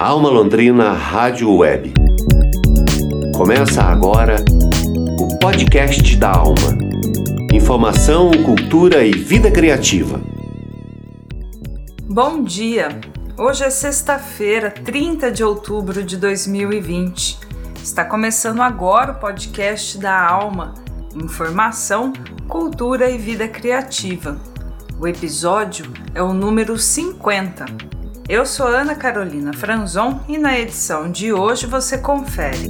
Alma Londrina Rádio Web. Começa agora o podcast da Alma. Informação, cultura e vida criativa. Bom dia! Hoje é sexta-feira, 30 de outubro de 2020. Está começando agora o podcast da Alma. Informação, cultura e vida criativa. O episódio é o número 50. Eu sou Ana Carolina Franzon e na edição de hoje você confere.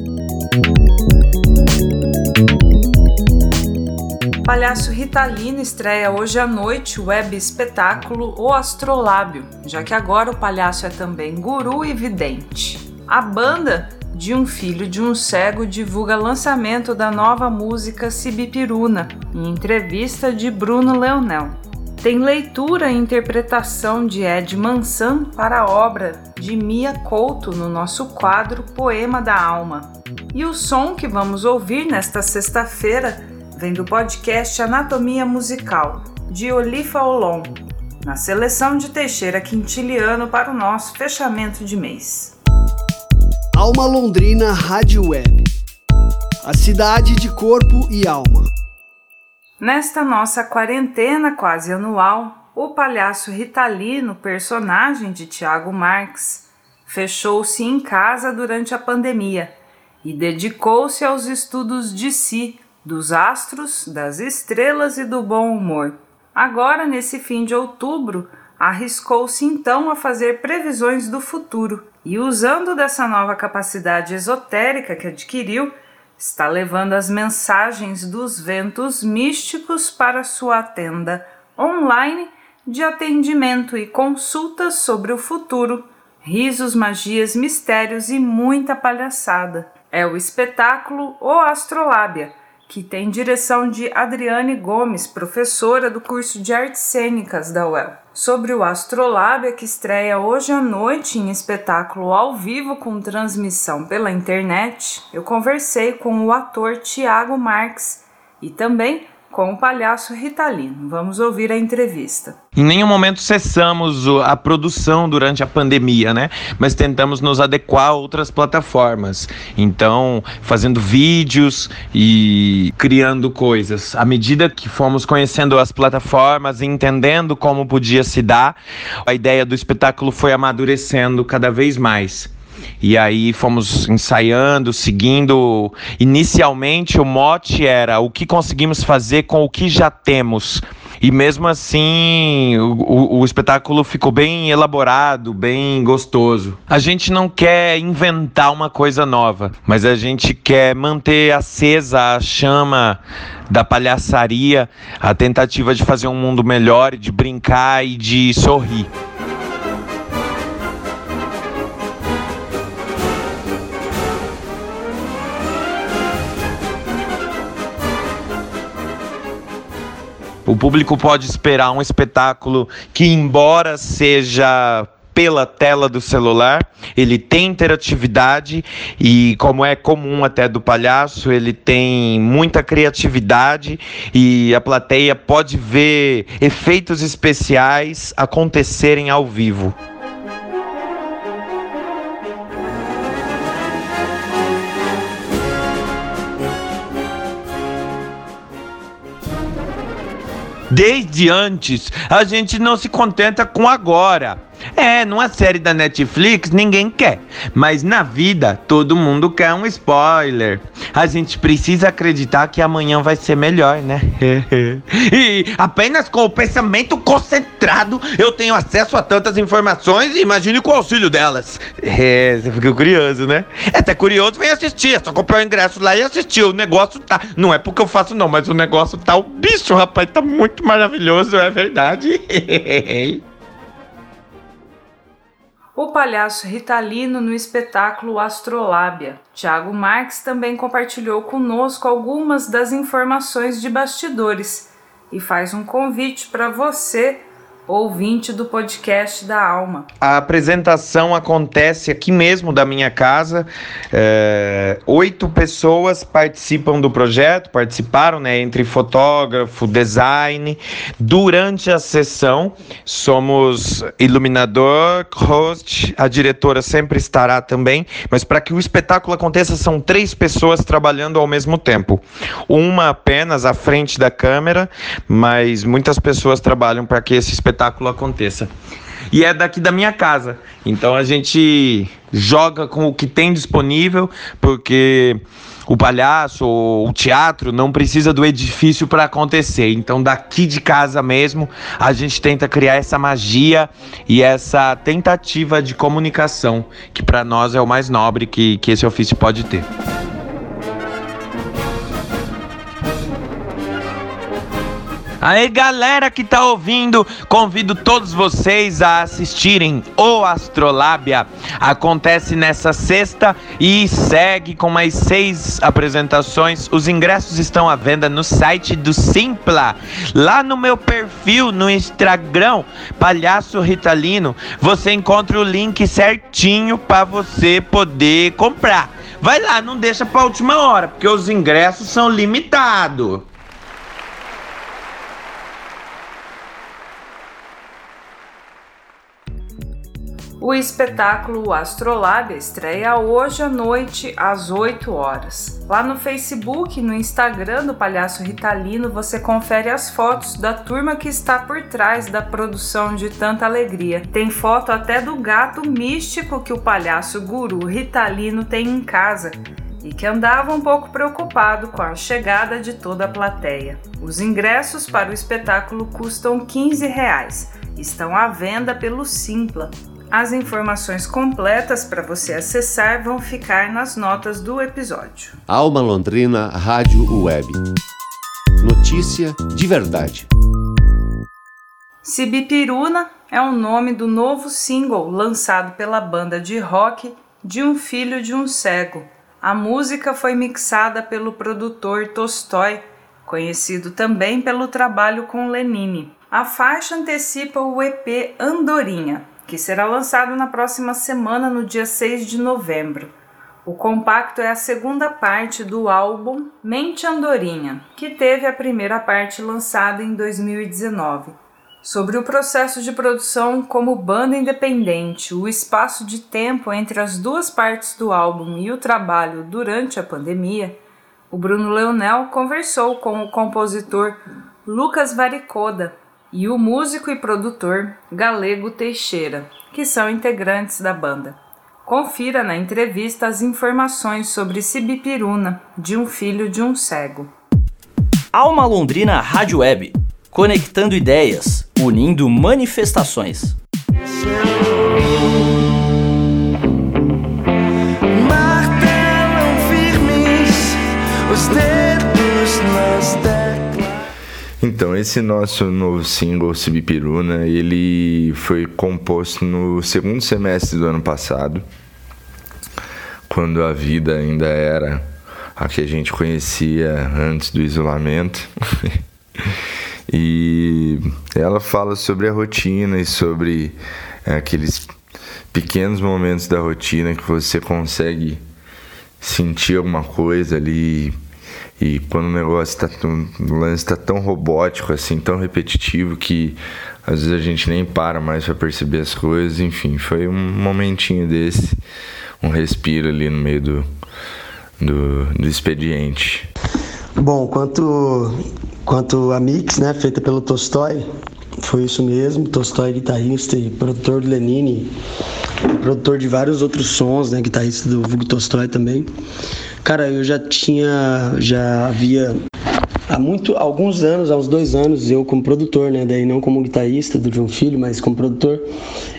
Palhaço Ritalino estreia hoje à noite o web espetáculo O Astrolábio, já que agora o palhaço é também guru e vidente. A banda de um filho de um cego divulga lançamento da nova música Sibipiruna, em entrevista de Bruno Leonel. Tem leitura e interpretação de Ed Mansan para a obra de Mia Couto no nosso quadro Poema da Alma. E o som que vamos ouvir nesta sexta-feira vem do podcast Anatomia Musical, de Olifa Olon, na seleção de Teixeira Quintiliano para o nosso fechamento de mês. Alma Londrina Rádio Web. A cidade de corpo e alma. Nesta nossa quarentena quase anual, o palhaço Ritalino, personagem de Tiago Marx, fechou-se em casa durante a pandemia e dedicou-se aos estudos de si, dos astros, das estrelas e do bom humor. Agora, nesse fim de outubro, arriscou-se então a fazer previsões do futuro e, usando dessa nova capacidade esotérica que adquiriu, está levando as mensagens dos ventos místicos para sua tenda online de atendimento e consultas sobre o futuro, risos, magias, mistérios e muita palhaçada. É o espetáculo O Astrolábia, que tem direção de Adriane Gomes, professora do curso de Artes Cênicas da UEL. Sobre o Astrolábia, que estreia hoje à noite em espetáculo ao vivo com transmissão pela internet, eu conversei com o ator Tiago Marques e também com o palhaço Ritalino. Vamos ouvir a entrevista. Em nenhum momento cessamos a produção durante a pandemia, né? Mas tentamos nos adequar a outras plataformas. Então, fazendo vídeos e criando coisas. À medida que fomos conhecendo as plataformas e entendendo como podia se dar, a ideia do espetáculo foi amadurecendo cada vez mais. E aí fomos ensaiando, seguindo. Inicialmente o mote era o que conseguimos fazer com o que já temos. E mesmo assim, o, o, espetáculo ficou bem elaborado, bem gostoso. A gente não quer inventar uma coisa nova, mas a gente quer manter acesa a chama da palhaçaria, a tentativa de fazer um mundo melhor, de brincar e de sorrir. O público pode esperar um espetáculo que, embora seja pela tela do celular, ele tem interatividade e, como é comum até do palhaço, ele tem muita criatividade e a plateia pode ver efeitos especiais acontecerem ao vivo. Desde antes, a gente não se contenta com agora. É, numa série da Netflix ninguém quer, mas na vida todo mundo quer um spoiler. A gente precisa acreditar que amanhã vai ser melhor, né? e apenas com o pensamento concentrado eu tenho acesso a tantas informações e imagine com o auxílio delas. É, você ficou curioso, né? É até curioso, vem assistir. É só comprar o ingresso lá e assistir. O negócio tá. Não é porque eu faço, não, mas o negócio tá o bicho, rapaz. Tá muito maravilhoso, é verdade. o palhaço Ritalino no espetáculo Astrolábia. Tiago Marques também compartilhou conosco algumas das informações de bastidores e faz um convite para você ouvinte do podcast da Alma. A apresentação acontece aqui mesmo da minha casa. É, oito pessoas participam do projeto, participaram, né? Entre fotógrafo, design. Durante a sessão, somos iluminador, host, a diretora sempre estará também. Mas para que o espetáculo aconteça, são três pessoas trabalhando ao mesmo tempo. Uma apenas à frente da câmera, mas muitas pessoas trabalham para que esse espetáculo espetáculo aconteça. E é daqui da minha casa. Então a gente joga com o que tem disponível, porque o palhaço ou o teatro não precisa do edifício para acontecer. Então, daqui de casa mesmo, a gente tenta criar essa magia e essa tentativa de comunicação, que para nós é o mais nobre que, que esse ofício pode ter. Aí galera que tá ouvindo, convido todos vocês a assistirem o Astrolábia. Acontece nessa sexta e segue com mais seis apresentações. Os ingressos estão à venda no site do Simpla. Lá no meu perfil no Instagram, Palhaço Ritalino, você encontra o link certinho para você poder comprar. Vai lá, não deixa para última hora, porque os ingressos são limitados. O espetáculo Astrolábia estreia hoje à noite às 8 horas. Lá no Facebook e no Instagram do Palhaço Ritalino você confere as fotos da turma que está por trás da produção de tanta alegria. Tem foto até do gato místico que o palhaço guru Ritalino tem em casa e que andava um pouco preocupado com a chegada de toda a plateia. Os ingressos para o espetáculo custam 15 reais. Estão à venda pelo Simpla. As informações completas para você acessar vão ficar nas notas do episódio. Alma Londrina Rádio Web. Notícia de verdade. Sibipiruna é o nome do novo single lançado pela banda de rock De um Filho de um Cego. A música foi mixada pelo produtor Tolstói, conhecido também pelo trabalho com Lenine. A faixa antecipa o EP Andorinha, que será lançado na próxima semana, no dia 6 de novembro. O compacto é a segunda parte do álbum Mente Andorinha, que teve a primeira parte lançada em 2019. Sobre o processo de produção como banda independente, o espaço de tempo entre as duas partes do álbum e o trabalho durante a pandemia, o Bruno Leonel conversou com o compositor Lucas Varicoda, e o músico e produtor Galego Teixeira, que são integrantes da banda. Confira na entrevista as informações sobre Sibipiruna, de um filho de um cego. Alma Londrina Rádio Web, conectando ideias, unindo manifestações. Então, esse nosso novo single, Sibipiruna, ele foi composto no segundo semestre do ano passado, quando a vida ainda era a que a gente conhecia antes do isolamento. e ela fala sobre a rotina e sobre é, aqueles pequenos momentos da rotina que você consegue sentir alguma coisa ali e quando o negócio está o lance está tão robótico assim, tão repetitivo que às vezes a gente nem para mais para perceber as coisas, enfim, foi um momentinho desse, um respiro ali no meio do, do, do expediente. Bom, quanto quanto a mix, né, feita pelo Tolstói, foi isso mesmo. Tolstói, guitarrista e produtor do Lenine, produtor de vários outros sons, né, guitarrista do Vulgo Tolstói também. Cara, eu já tinha, já havia há muito, alguns anos, há uns dois anos, eu como produtor, né, daí não como guitarrista do João Filho, mas como produtor,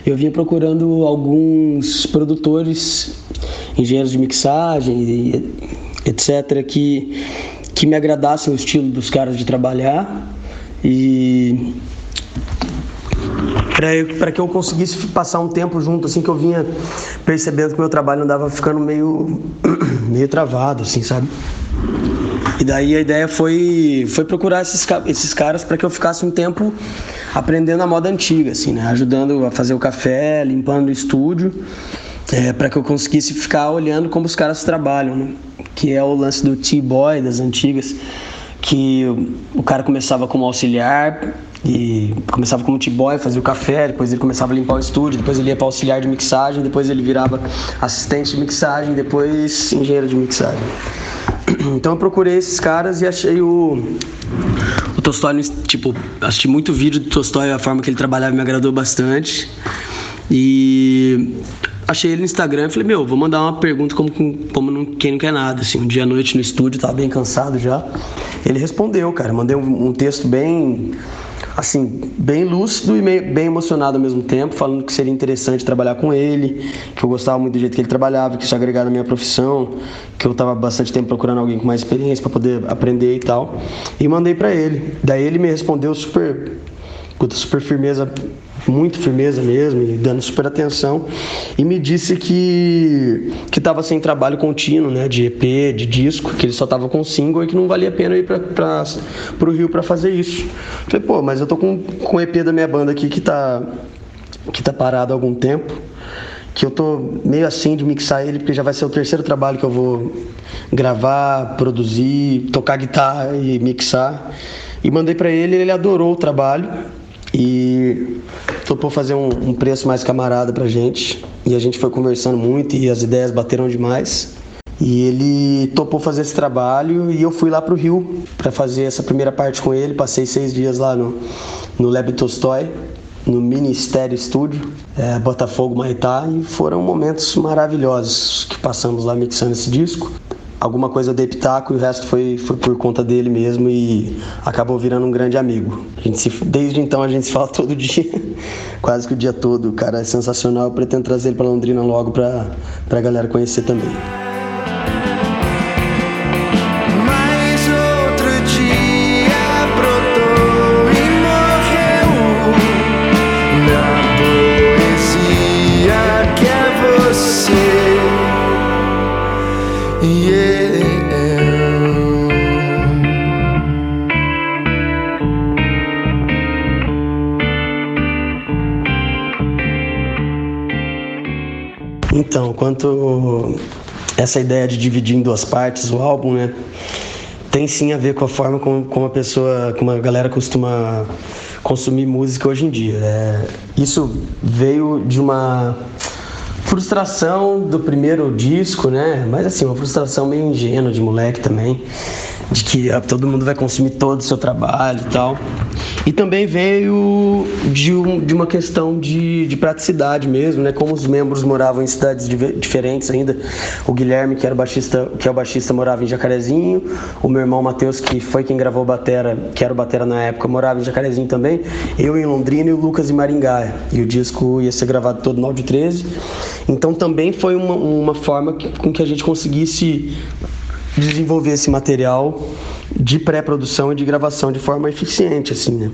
eu vinha procurando alguns produtores, engenheiros de mixagem, etc, que que me agradassem o estilo dos caras de trabalhar. E para que eu conseguisse passar um tempo junto, assim, que eu vinha percebendo que o meu trabalho andava ficando meio, meio travado, assim, sabe? E daí a ideia foi, foi procurar esses, esses caras para que eu ficasse um tempo aprendendo a moda antiga, assim, né? Ajudando a fazer o café, limpando o estúdio, é, para que eu conseguisse ficar olhando como os caras trabalham, né? Que é o lance do T-Boy das antigas, que o cara começava como auxiliar, e começava como T-boy, fazia o café, depois ele começava a limpar o estúdio, depois ele ia para auxiliar de mixagem, depois ele virava assistente de mixagem, depois engenheiro de mixagem. Então eu procurei esses caras e achei o o Tolstói, tipo, assisti muito vídeo do Tolstói, a forma que ele trabalhava me agradou bastante. E achei ele no Instagram e falei, meu, vou mandar uma pergunta como, como não, quem não quer nada. Assim, um dia à noite no estúdio, tava bem cansado já. Ele respondeu, cara. Mandei um, um texto bem assim, bem lúcido e bem emocionado ao mesmo tempo, falando que seria interessante trabalhar com ele, que eu gostava muito do jeito que ele trabalhava, que isso agregava na minha profissão, que eu estava bastante tempo procurando alguém com mais experiência para poder aprender e tal. E mandei para ele. Daí ele me respondeu super, com super firmeza muito firmeza mesmo, e dando super atenção, e me disse que que estava sem trabalho contínuo, né, de EP, de disco, que ele só estava com single e que não valia a pena ir para o Rio para fazer isso. Falei, pô, mas eu tô com, com o EP da minha banda aqui que tá, que tá parado há algum tempo, que eu tô meio assim de mixar ele, porque já vai ser o terceiro trabalho que eu vou gravar, produzir, tocar guitarra e mixar. E mandei para ele, ele adorou o trabalho e topou fazer um, um, preço mais camarada pra gente. E a gente foi conversando muito e as ideias bateram demais. E ele topou fazer esse trabalho e eu fui lá pro Rio para fazer essa primeira parte com ele. Passei seis dias lá no, no Lab Tolstói, no Ministério Estúdio, é, Botafogo, Maitá, e foram momentos maravilhosos que passamos lá mixando esse disco alguma coisa de pitaco e o resto foi, foi por conta dele mesmo e acabou virando um grande amigo. A gente se, desde então a gente se fala todo dia, quase que o dia todo. O cara é sensacional, eu pretendo trazer ele para Londrina logo para a galera conhecer também. Essa ideia de dividir em duas partes o álbum, né? Tem sim a ver com a forma como, como a pessoa, como a galera costuma consumir música hoje em dia. É, isso veio de uma frustração do primeiro disco, né? Mas assim, uma frustração meio ingênua de moleque também de que ah, todo mundo vai consumir todo o seu trabalho e tal. E também veio de, um, de uma questão de, de, praticidade mesmo, né? Como os membros moravam em cidades diferentes ainda. O Guilherme, que era baixista, que é o baixista, morava em Jacarezinho. O meu irmão Matheus, que foi quem gravou Batera, que era o Batera na época, morava em Jacarezinho também. Eu em Londrina e o Lucas em Maringá. E o disco ia ser gravado todo no Áudio 13. Então também foi uma, uma forma com que a gente conseguisse desenvolver esse material de pré-produção e de gravação de forma eficiente, assim, né?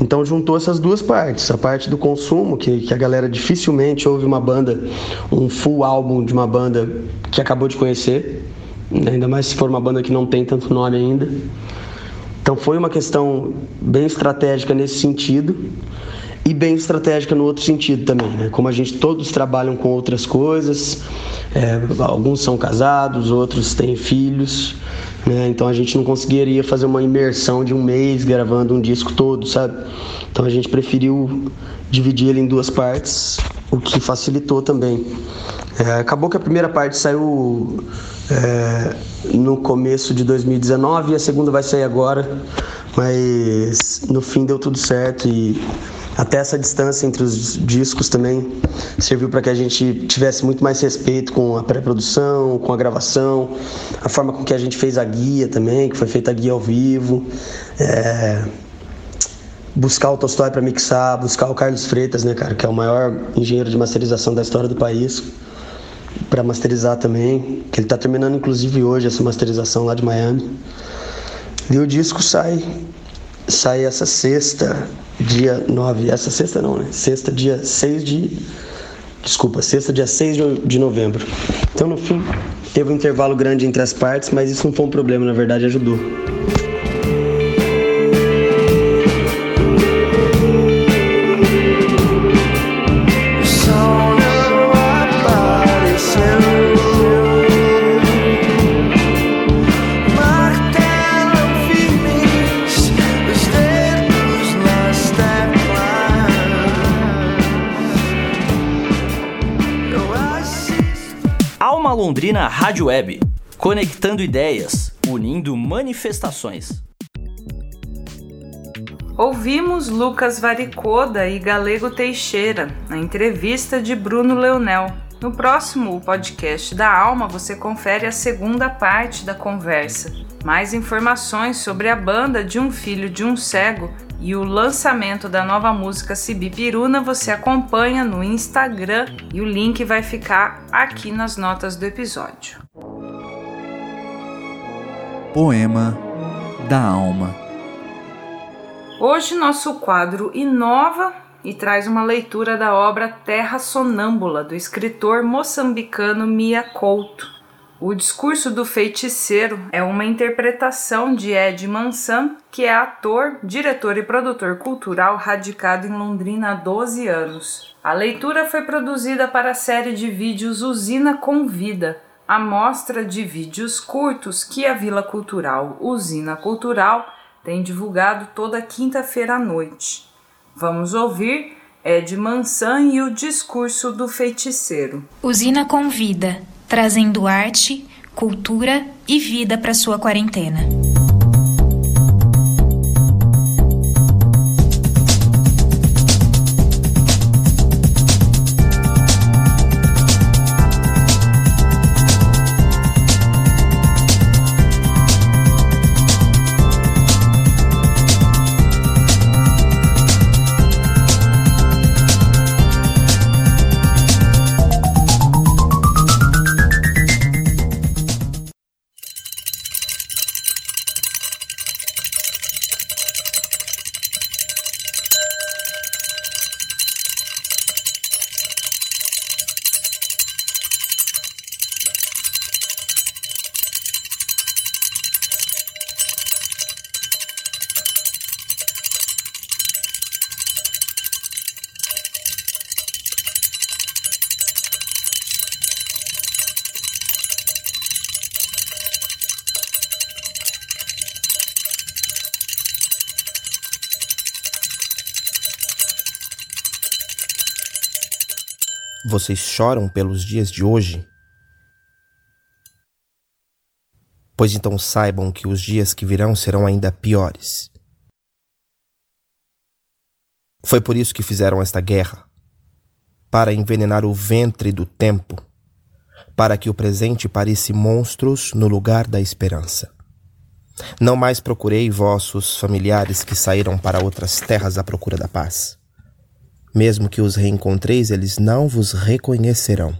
Então juntou essas duas partes, a parte do consumo, que, que a galera dificilmente ouve uma banda, um full álbum de uma banda que acabou de conhecer, né? ainda mais se for uma banda que não tem tanto nome ainda. Então foi uma questão bem estratégica nesse sentido e bem estratégica no outro sentido também, né? Como a gente todos trabalham com outras coisas, é, alguns são casados, outros têm filhos, né? Então a gente não conseguiria fazer uma imersão de um mês gravando um disco todo, sabe? Então a gente preferiu dividir ele em duas partes, o que facilitou também. É, acabou que a primeira parte saiu é, no começo de 2019 e a segunda vai sair agora, mas no fim deu tudo certo e até essa distância entre os discos também serviu para que a gente tivesse muito mais respeito com a pré-produção, com a gravação, a forma com que a gente fez a guia também, que foi feita a guia ao vivo. É... Buscar o Tolstói para mixar, buscar o Carlos Freitas, né, cara, que é o maior engenheiro de masterização da história do país, para masterizar também, que ele está terminando inclusive hoje essa masterização lá de Miami. E o disco sai sai essa sexta, dia 9. Essa sexta não, né? Sexta, dia 6 de, Desculpa, sexta, dia 6 de novembro. Então, no fim, teve um intervalo grande entre as partes, mas isso não foi um problema, na verdade, ajudou. Londrina Rádio Web, conectando ideias, unindo manifestações. Ouvimos Lucas Varicoda e Galego Teixeira na entrevista de Bruno Leonel. No próximo podcast da Alma você confere a segunda parte da conversa. Mais informações sobre a banda de um filho de um cego e o lançamento da nova música Piruna você acompanha no Instagram e o link vai ficar aqui nas notas do episódio. Poema da Alma. Hoje nosso quadro inova e traz uma leitura da obra Terra Sonâmbula do escritor moçambicano Mia Couto. O discurso do feiticeiro é uma interpretação de Ed Mansan, que é ator, diretor e produtor cultural radicado em Londrina há 12 anos. A leitura foi produzida para a série de vídeos Usina Convida, a mostra de vídeos curtos que a Vila Cultural Usina Cultural tem divulgado toda quinta-feira à noite. Vamos ouvir Ed Mansan e o discurso do feiticeiro. Usina Convida trazendo arte, cultura e vida para sua quarentena. Vocês choram pelos dias de hoje? Pois então saibam que os dias que virão serão ainda piores. Foi por isso que fizeram esta guerra para envenenar o ventre do tempo, para que o presente pareça monstros no lugar da esperança. Não mais procurei vossos familiares que saíram para outras terras à procura da paz. Mesmo que os reencontreis, eles não vos reconhecerão.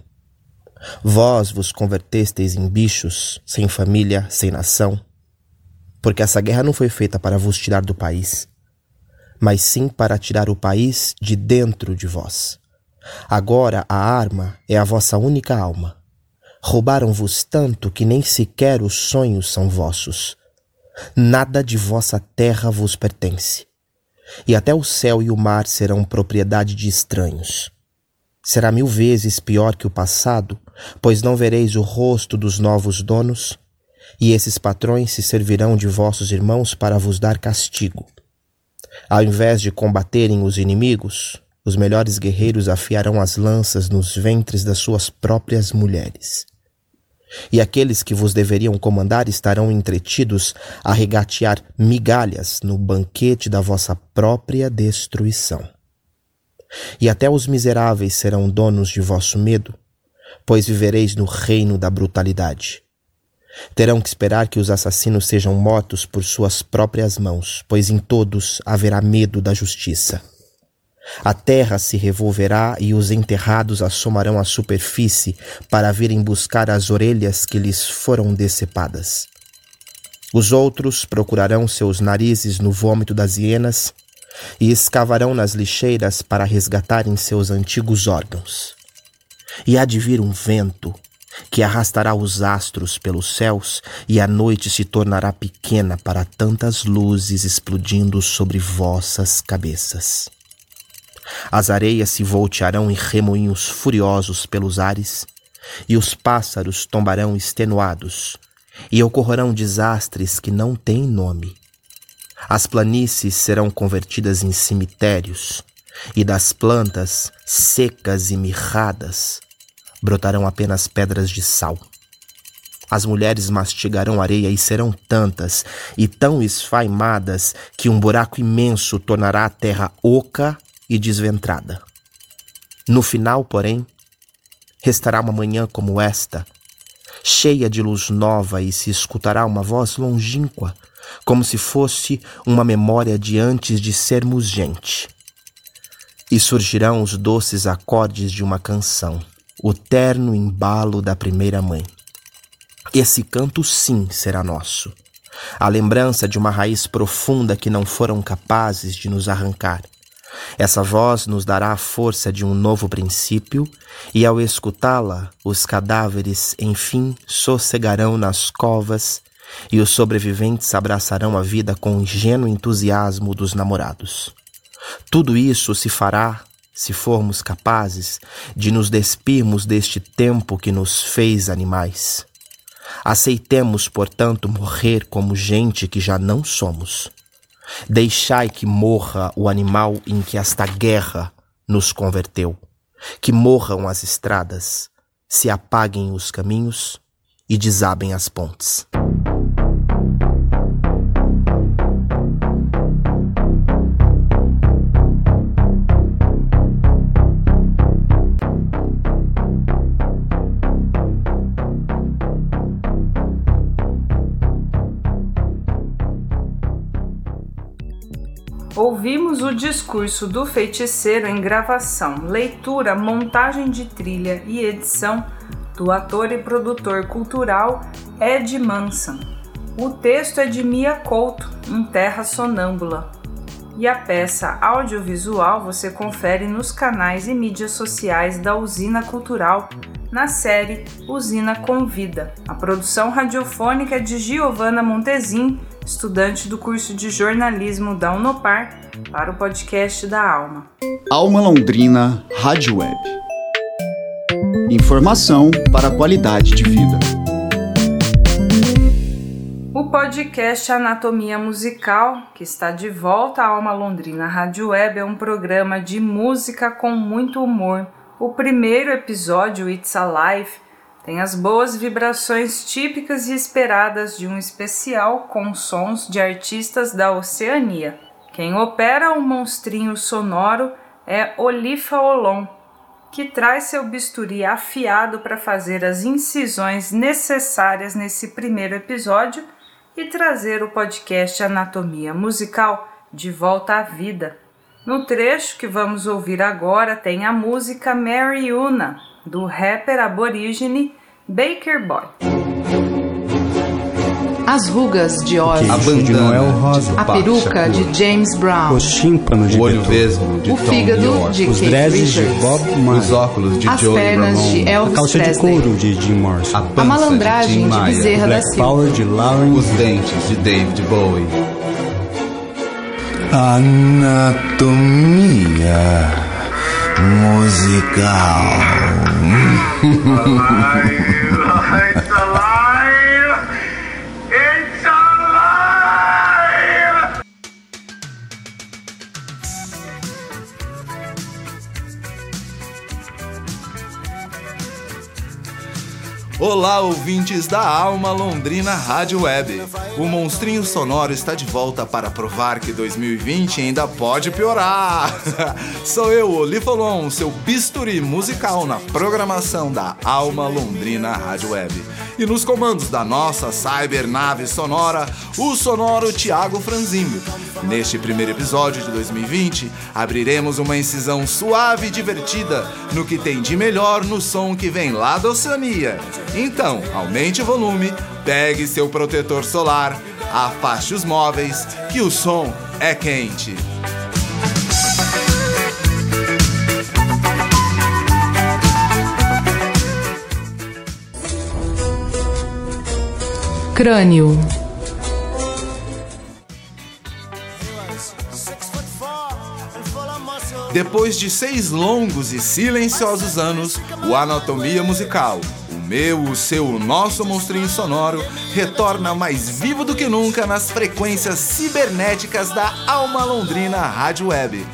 Vós vos convertestes em bichos, sem família, sem nação. Porque essa guerra não foi feita para vos tirar do país, mas sim para tirar o país de dentro de vós. Agora a arma é a vossa única alma. Roubaram-vos tanto que nem sequer os sonhos são vossos. Nada de vossa terra vos pertence e até o céu e o mar serão propriedade de estranhos. Será mil vezes pior que o passado, pois não vereis o rosto dos novos donos, e esses patrões se servirão de vossos irmãos para vos dar castigo. Ao invés de combaterem os inimigos, os melhores guerreiros afiarão as lanças nos ventres das suas próprias mulheres e aqueles que vos deveriam comandar estarão entretidos a regatear migalhas no banquete da vossa própria destruição. E até os miseráveis serão donos de vosso medo, pois vivereis no reino da brutalidade. Terão que esperar que os assassinos sejam mortos por suas próprias mãos, pois em todos haverá medo da justiça. A terra se revolverá e os enterrados assomarão à superfície para virem buscar as orelhas que lhes foram decepadas. Os outros procurarão seus narizes no vômito das hienas e escavarão nas lixeiras para resgatarem seus antigos órgãos. E há de vir um vento que arrastará os astros pelos céus, e a noite se tornará pequena para tantas luzes explodindo sobre vossas cabeças. As areias se voltearão em remoinhos furiosos pelos ares, e os pássaros tombarão extenuados, e ocorrerão desastres que não têm nome. As planícies serão convertidas em cemitérios, e das plantas secas e mirradas brotarão apenas pedras de sal. As mulheres mastigarão areia e serão tantas e tão esfaimadas que um buraco imenso tornará a terra oca e desventrada. No final, porém, restará uma manhã como esta, cheia de luz nova, e se escutará uma voz longínqua, como se fosse uma memória de antes de sermos gente. E surgirão os doces acordes de uma canção o terno embalo da primeira mãe. Esse canto, sim, será nosso. A lembrança de uma raiz profunda que não foram capazes de nos arrancar. Essa voz nos dará a força de um novo princípio, e ao escutá-la, os cadáveres, enfim, sossegarão nas covas e os sobreviventes abraçarão a vida com o ingênuo entusiasmo dos namorados. Tudo isso se fará se formos capazes de nos despirmos deste tempo que nos fez animais. Aceitemos, portanto, morrer como gente que já não somos. Deixai que morra o animal em que esta guerra nos converteu. Que morram as estradas, se apaguem os caminhos e desabem as pontes. O discurso do feiticeiro em gravação, leitura, montagem de trilha e edição do ator e produtor cultural Ed Manson. O texto é de Mia Couto, em Terra Sonâmbula. E a peça audiovisual você confere nos canais e mídias sociais da Usina Cultural, na série Usina Convida. A produção radiofônica é de Giovanna Montezin estudante do curso de jornalismo da Unopar, para o podcast da Alma. Alma Londrina Rádio Web. Informação para a qualidade de vida. O podcast Anatomia Musical, que está de volta à Alma Londrina Rádio Web, é um programa de música com muito humor. O primeiro episódio, It's Alive, tem as boas vibrações típicas e esperadas de um especial com sons de artistas da Oceania. Quem opera o monstrinho sonoro é Olifa Olon, que traz seu bisturi afiado para fazer as incisões necessárias nesse primeiro episódio e trazer o podcast Anatomia Musical de volta à vida. No trecho que vamos ouvir agora tem a música Mary Una, do rapper aborígene Baker Boy. As rugas de Ozzy. A bandana de Noel Rosa. A peruca de James Brown. Os tímpanos de O olho vesgo de O fígado de Os dreads de. Bob Marley. Os óculos de As Joey pernas Ramone. de Elvis A calça Presley. de couro de Jim Morrison. A malandragem de Bezerra o da Black Silva. Power de Lauren. Os dentes de David Bowie. Anatomia musical. Olá, ouvintes da Alma Londrina Rádio Web. O monstrinho sonoro está de volta para provar que 2020 ainda pode piorar. Sou eu, Olifolon, seu bisturi musical na programação da Alma Londrina Rádio Web. E nos comandos da nossa cybernave sonora, o sonoro Thiago Franzimbo. Neste primeiro episódio de 2020, abriremos uma incisão suave e divertida no que tem de melhor no som que vem lá da Oceania. Então, aumente o volume, pegue seu protetor solar, afaste os móveis, que o som é quente. Crânio Depois de seis longos e silenciosos anos, o Anatomia Musical, o meu, o seu, o nosso monstrinho sonoro, retorna mais vivo do que nunca nas frequências cibernéticas da Alma Londrina Rádio Web.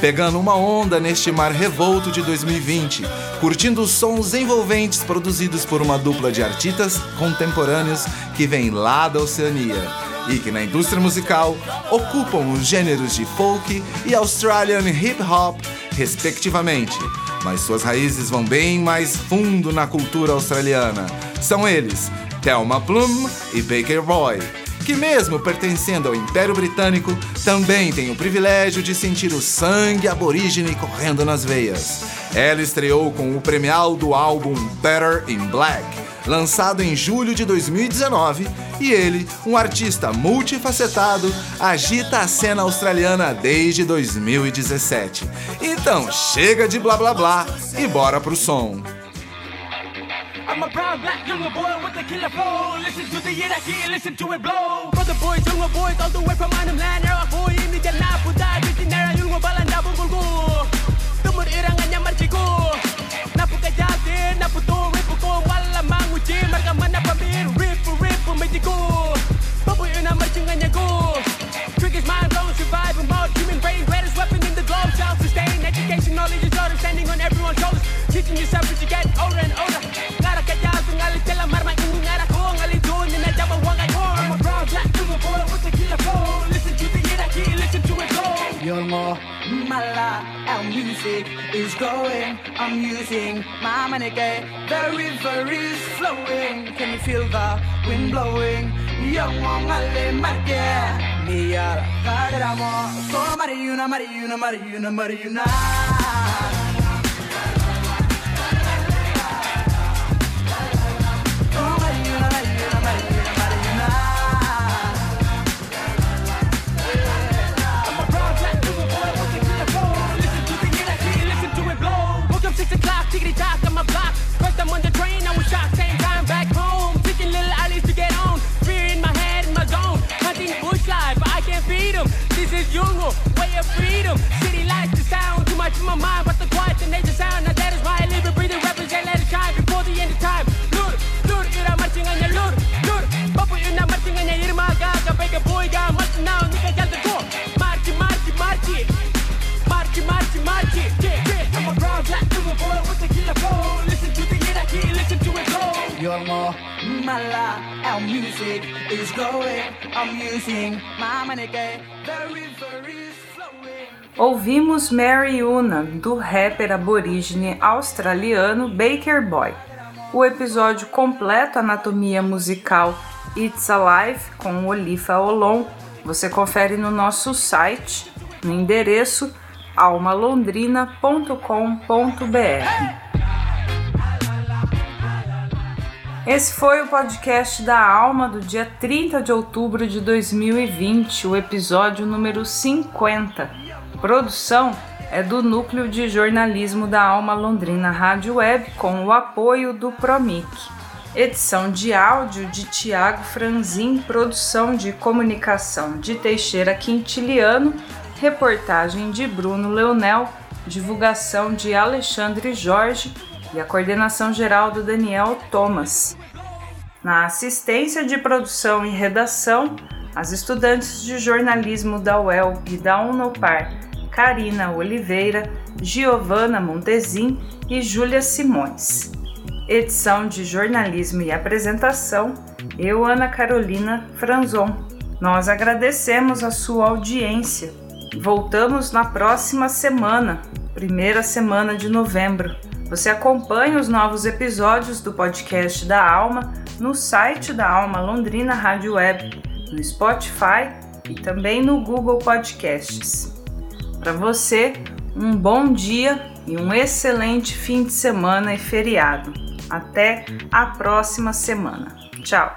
Pegando uma onda neste mar revolto de 2020, curtindo os sons envolventes produzidos por uma dupla de artistas contemporâneos que vem lá da Oceania e que na indústria musical ocupam os gêneros de folk e Australian hip hop, respectivamente. Mas suas raízes vão bem mais fundo na cultura australiana. São eles, Thelma Plum e Baker Boy, que mesmo pertencendo ao Império Britânico, também têm o privilégio de sentir o sangue aborígene correndo nas veias. Ela estreou com o premial do álbum Better in Black, lançado em julho de 2019, e ele, um artista multifacetado, agita a cena australiana desde 2017. Então chega de blá blá blá e bora pro som. I'm a proud black younger boy with a killer flow. Listen to the year key, listen to it blow. Brother boys, younger boys, all the way from land. Era boy. Napu cool. we're not much you in your cool. Triggers mind blown, surviving mode. Human brain, greatest weapon in the globe. Child sustain, education, knowledge is order. Standing on everyone's shoulders. Teaching yourself as you get older and older. Gotta get down, so I'll tell them, I'm doing that. I'm doing. I'm a brown black, to the border with a killer phone. Listen to the hit, I listen to it go. You're more mala, our music is growing. I'm using my money, the river is flowing. Can you feel the wind blowing? Young mongale marke, mia kaderamo. So mariuna, mariuna, mariuna, mariuna. Ouvimos Mary Una, do rapper aborígene australiano Baker Boy. O episódio completo Anatomia Musical It's Alive com Olifa Olon você confere no nosso site, no endereço almalondrina.com.br. Esse foi o podcast da Alma do dia 30 de outubro de 2020, o episódio número 50. Produção é do Núcleo de Jornalismo da Alma Londrina Rádio Web com o apoio do Promic. Edição de áudio de Tiago Franzin, produção de comunicação de Teixeira Quintiliano, reportagem de Bruno Leonel, divulgação de Alexandre Jorge e a coordenação geral do Daniel Thomas. Na assistência de produção e redação, as estudantes de jornalismo da UEL e da Unopar, Karina Oliveira, Giovana Montezin e Júlia Simões. Edição de jornalismo e apresentação, eu, Ana Carolina Franzon. Nós agradecemos a sua audiência. Voltamos na próxima semana, primeira semana de novembro. Você acompanha os novos episódios do podcast da Alma no site da Alma Londrina Rádio Web, no Spotify e também no Google Podcasts. Para você, um bom dia e um excelente fim de semana e feriado. Até a próxima semana. Tchau!